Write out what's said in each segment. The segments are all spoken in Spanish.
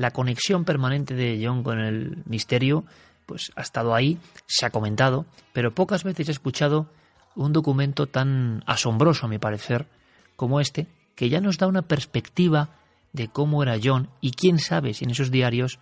La conexión permanente de John con el misterio, pues ha estado ahí, se ha comentado, pero pocas veces he escuchado un documento tan asombroso, a mi parecer, como este, que ya nos da una perspectiva de cómo era John y quién sabe si en esos diarios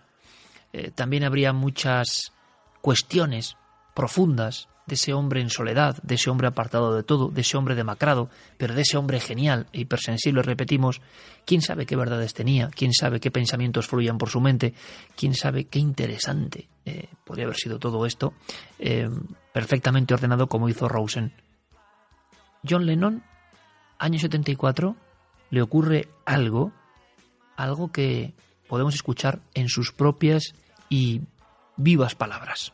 eh, también habría muchas cuestiones profundas de ese hombre en soledad, de ese hombre apartado de todo, de ese hombre demacrado, pero de ese hombre genial e hipersensible, repetimos, quién sabe qué verdades tenía, quién sabe qué pensamientos fluían por su mente, quién sabe qué interesante eh, podría haber sido todo esto, eh, perfectamente ordenado como hizo Rosen. John Lennon, año 74, le ocurre algo, algo que podemos escuchar en sus propias y vivas palabras.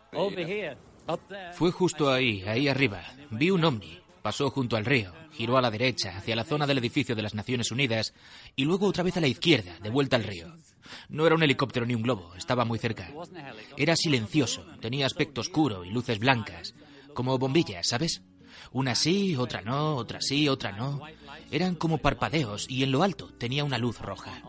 Fue justo ahí, ahí arriba. Vi un ovni. Pasó junto al río, giró a la derecha, hacia la zona del edificio de las Naciones Unidas, y luego otra vez a la izquierda, de vuelta al río. No era un helicóptero ni un globo, estaba muy cerca. Era silencioso, tenía aspecto oscuro y luces blancas, como bombillas, ¿sabes? Una sí, otra no, otra sí, otra no. Eran como parpadeos y en lo alto tenía una luz roja.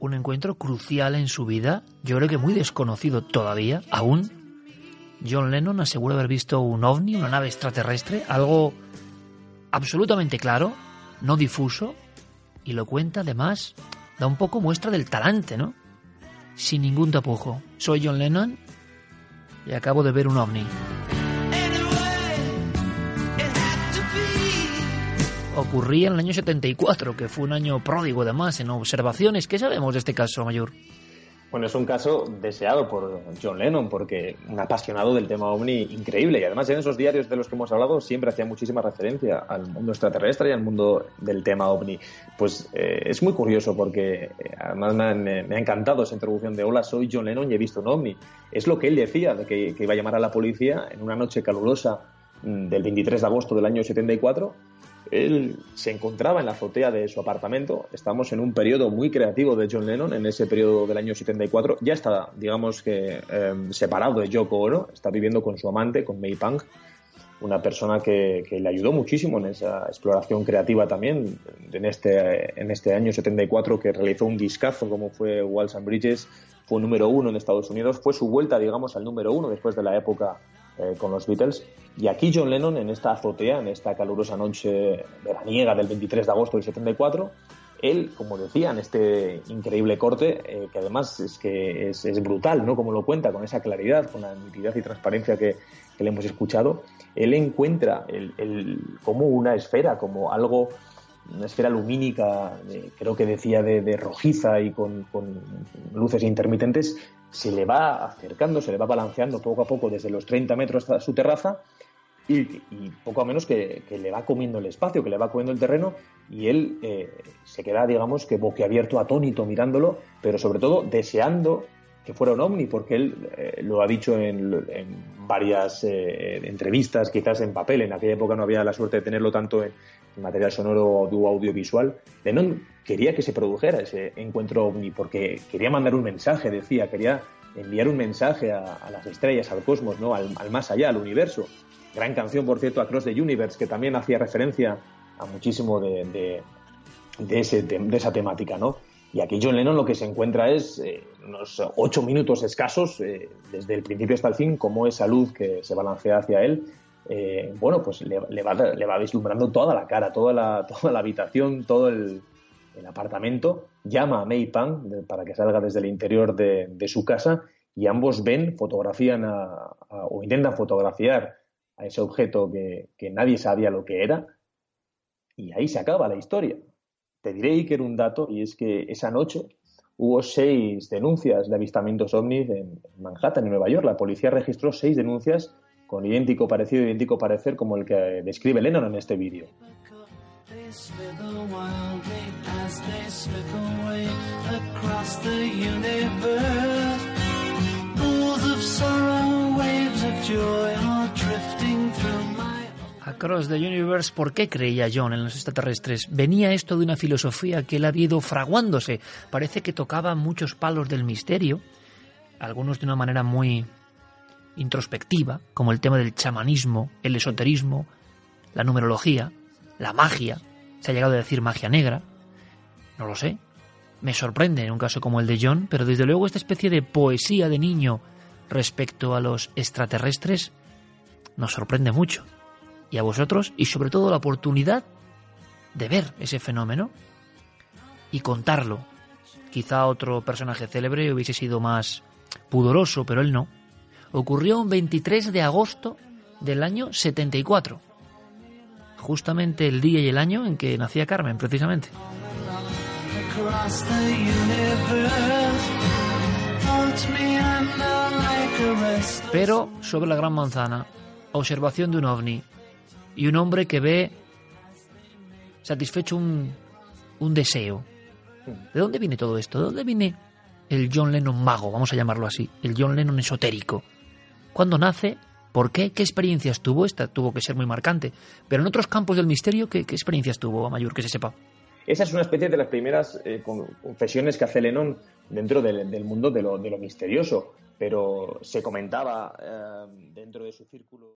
Un encuentro crucial en su vida, yo creo que muy desconocido todavía, aún. John Lennon asegura haber visto un ovni, una nave extraterrestre, algo absolutamente claro, no difuso, y lo cuenta además, da un poco muestra del talante, ¿no? Sin ningún tapujo. Soy John Lennon y acabo de ver un ovni. Ocurría en el año 74, que fue un año pródigo además en observaciones. ¿Qué sabemos de este caso, Mayor? Bueno, es un caso deseado por John Lennon, porque un apasionado del tema ovni increíble. Y además en esos diarios de los que hemos hablado siempre hacía muchísima referencia al mundo extraterrestre y al mundo del tema ovni. Pues eh, es muy curioso porque eh, además me, ha encantado esa introducción de hola, soy John Lennon y he visto un ovni. Es lo que él decía, de que, iba a llamar a la policía en una noche calurosa mm, del 23 de agosto del año 74 él se encontraba en la azotea de su apartamento. Estamos en un periodo muy creativo de John Lennon, en ese periodo del año 74. Ya está, digamos que, em, separado de Yoko Ono. Está viviendo con su amante, con May Pang, una persona que, le ayudó muchísimo en esa exploración creativa también. En este, en este año 74, que realizó un discazo como fue Walls and Bridges, fue número uno en Estados Unidos. Fue su vuelta, digamos, al número uno después de la época eh, con los Beatles. Y aquí John Lennon, en esta azotea, en esta calurosa noche veraniega del 23 de agosto del 74, él, como decía, en este increíble corte, eh, que además es que es, brutal, ¿no? Como lo cuenta, con esa claridad, con la nitidez y transparencia que, le hemos escuchado, él encuentra el, como una esfera, como algo, una esfera lumínica, creo que decía de, rojiza y con, luces intermitentes, se le va acercando, se le va balanceando poco a poco desde los 30 metros hasta su terraza y, poco a menos que, le va comiendo el espacio, que le va comiendo el terreno y él eh, se queda, digamos, que boquiabierto, atónito mirándolo, pero sobre todo deseando que fuera un ovni, porque él eh, lo ha dicho en, varias eh, entrevistas, quizás en papel, en aquella época no había la suerte de tenerlo tanto en, material sonoro o audiovisual. Lennon quería que se produjera ese encuentro ovni, porque quería mandar un mensaje, decía, quería enviar un mensaje a, las estrellas, al cosmos, ¿no? Al, más allá, al universo. Gran canción, por cierto, Across the Universe, que también hacía referencia a muchísimo de, de, ese, de esa temática, ¿no? Y aquí John Lennon lo que se encuentra es eh, unos ocho minutos escasos, eh, desde el principio hasta el fin, como esa luz que se balancea hacia él, eh, bueno, pues le, va, le, va, vislumbrando toda la cara, toda la, habitación, todo el, apartamento. Llama a May Pang para que salga desde el interior de, su casa y ambos ven, fotografían o intentan fotografiar a ese objeto que, que nadie sabía lo que era. Y ahí se acaba la historia Te diré, Iker, un dato, y es que esa noche hubo seis denuncias de avistamientos ovnis en Manhattan, en Nueva York. La policía registró seis denuncias con idéntico parecido, idéntico parecer como el que describe Lennon en este vídeo. Across the Universe, ¿por qué creía John en los extraterrestres? Venía esto de una filosofía que él había ido fraguándose. Parece que tocaba muchos palos del misterio, algunos de una manera muy introspectiva, como el tema del chamanismo, el esoterismo, la numerología, la magia. Se ha llegado a decir magia negra. No lo sé. Me sorprende en un caso como el de John, pero desde luego esta especie de poesía de niño respecto a los extraterrestres nos sorprende mucho. Y a vosotros, y sobre todo la oportunidad de ver ese fenómeno y contarlo. Quizá otro personaje célebre hubiese sido más pudoroso, pero él no. Ocurrió un 23 de agosto del año 74. Justamente el día y el año en que nacía Carmen, precisamente. Pero sobre la gran manzana, observación de un ovni y un hombre que ve satisfecho un, un deseo. ¿De dónde viene todo esto? ¿De dónde viene el John Lennon mago, vamos a llamarlo así? El John Lennon esotérico. ¿Cuándo nace? ¿Por qué? ¿Qué experiencias tuvo? Esta tuvo que ser muy marcante. Pero en otros campos del misterio, ¿qué, qué experiencias tuvo, Mayor, que se sepa? Esa es una especie de las primeras eh, confesiones que hace Lennon dentro del, del mundo de lo, de lo, misterioso, pero se comentaba eh, dentro de su círculo.